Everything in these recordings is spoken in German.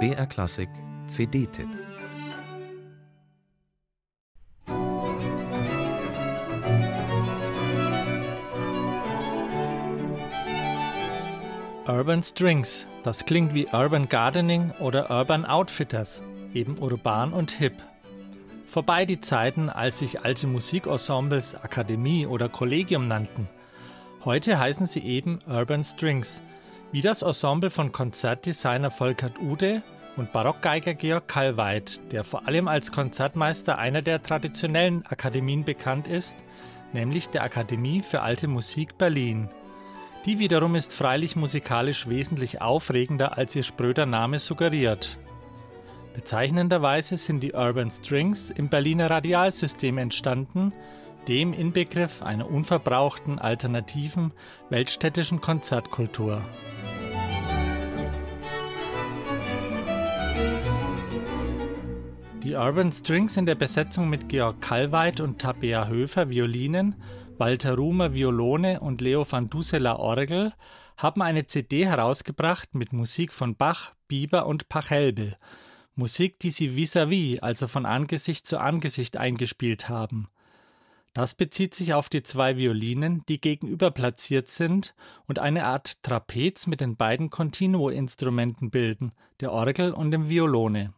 BR Klassik CD-Tipp Urban Strings, das klingt wie Urban Gardening oder Urban Outfitters, eben urban und hip. Vorbei die Zeiten, als sich alte Musikensembles Akademie oder Kollegium nannten. Heute heißen sie eben Urban Strings, wie das Ensemble von Konzertdesigner Volkert Ude und Barockgeiger Georg Kallweit, der vor allem als Konzertmeister einer der traditionellen Akademien bekannt ist, nämlich der Akademie für Alte Musik Berlin. Die wiederum ist freilich musikalisch wesentlich aufregender, als ihr spröder Name suggeriert. Bezeichnenderweise sind die Urban Strings im Berliner Radialsystem entstanden, dem Inbegriff einer unverbrauchten, alternativen, weltstädtischen Konzertkultur. Die Urban Strings in der Besetzung mit Georg Kallweit und Tabea Höfer Violinen Walter Rumer Violone und Leo van Dussela Orgel haben eine CD herausgebracht mit Musik von Bach, Bieber und Pachelbel. Musik, die sie vis-à-vis, -vis, also von Angesicht zu Angesicht eingespielt haben. Das bezieht sich auf die zwei Violinen, die gegenüber platziert sind und eine Art Trapez mit den beiden Continuo-Instrumenten bilden, der Orgel und dem Violone.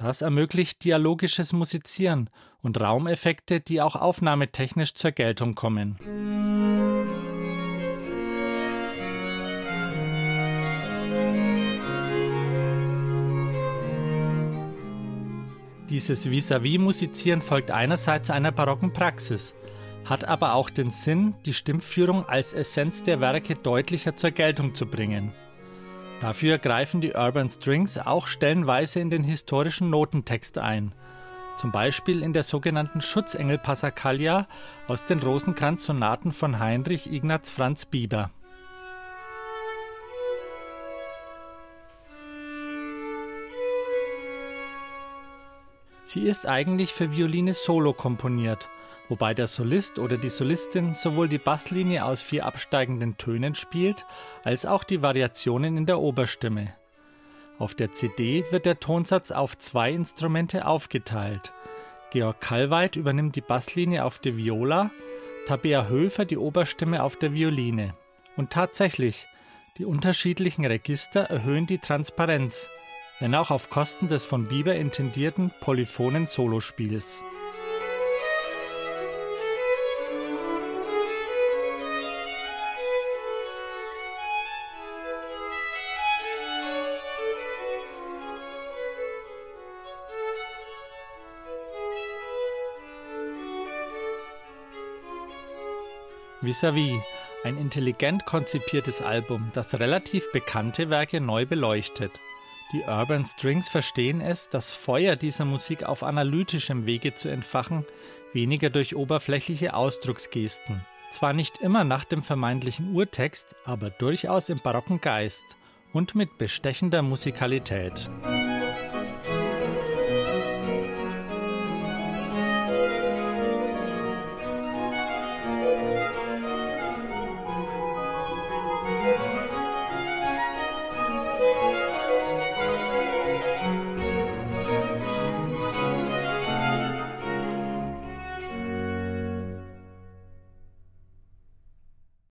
Das ermöglicht dialogisches Musizieren und Raumeffekte, die auch aufnahmetechnisch zur Geltung kommen. Dieses Vis-à-vis-Musizieren folgt einerseits einer barocken Praxis, hat aber auch den Sinn, die Stimmführung als Essenz der Werke deutlicher zur Geltung zu bringen. Dafür greifen die Urban Strings auch stellenweise in den historischen Notentext ein. Zum Beispiel in der sogenannten Schutzengel Passacaglia aus den Rosenkranz-Sonaten von Heinrich Ignaz Franz Bieber. Sie ist eigentlich für Violine solo komponiert wobei der Solist oder die Solistin sowohl die Basslinie aus vier absteigenden Tönen spielt, als auch die Variationen in der Oberstimme. Auf der CD wird der Tonsatz auf zwei Instrumente aufgeteilt. Georg Kallweit übernimmt die Basslinie auf der Viola, Tabea Höfer die Oberstimme auf der Violine. Und tatsächlich, die unterschiedlichen Register erhöhen die Transparenz, wenn auch auf Kosten des von Bieber intendierten polyphonen Solospiels. Vis-à-vis, -vis, ein intelligent konzipiertes Album, das relativ bekannte Werke neu beleuchtet. Die Urban Strings verstehen es, das Feuer dieser Musik auf analytischem Wege zu entfachen, weniger durch oberflächliche Ausdrucksgesten. Zwar nicht immer nach dem vermeintlichen Urtext, aber durchaus im barocken Geist und mit bestechender Musikalität.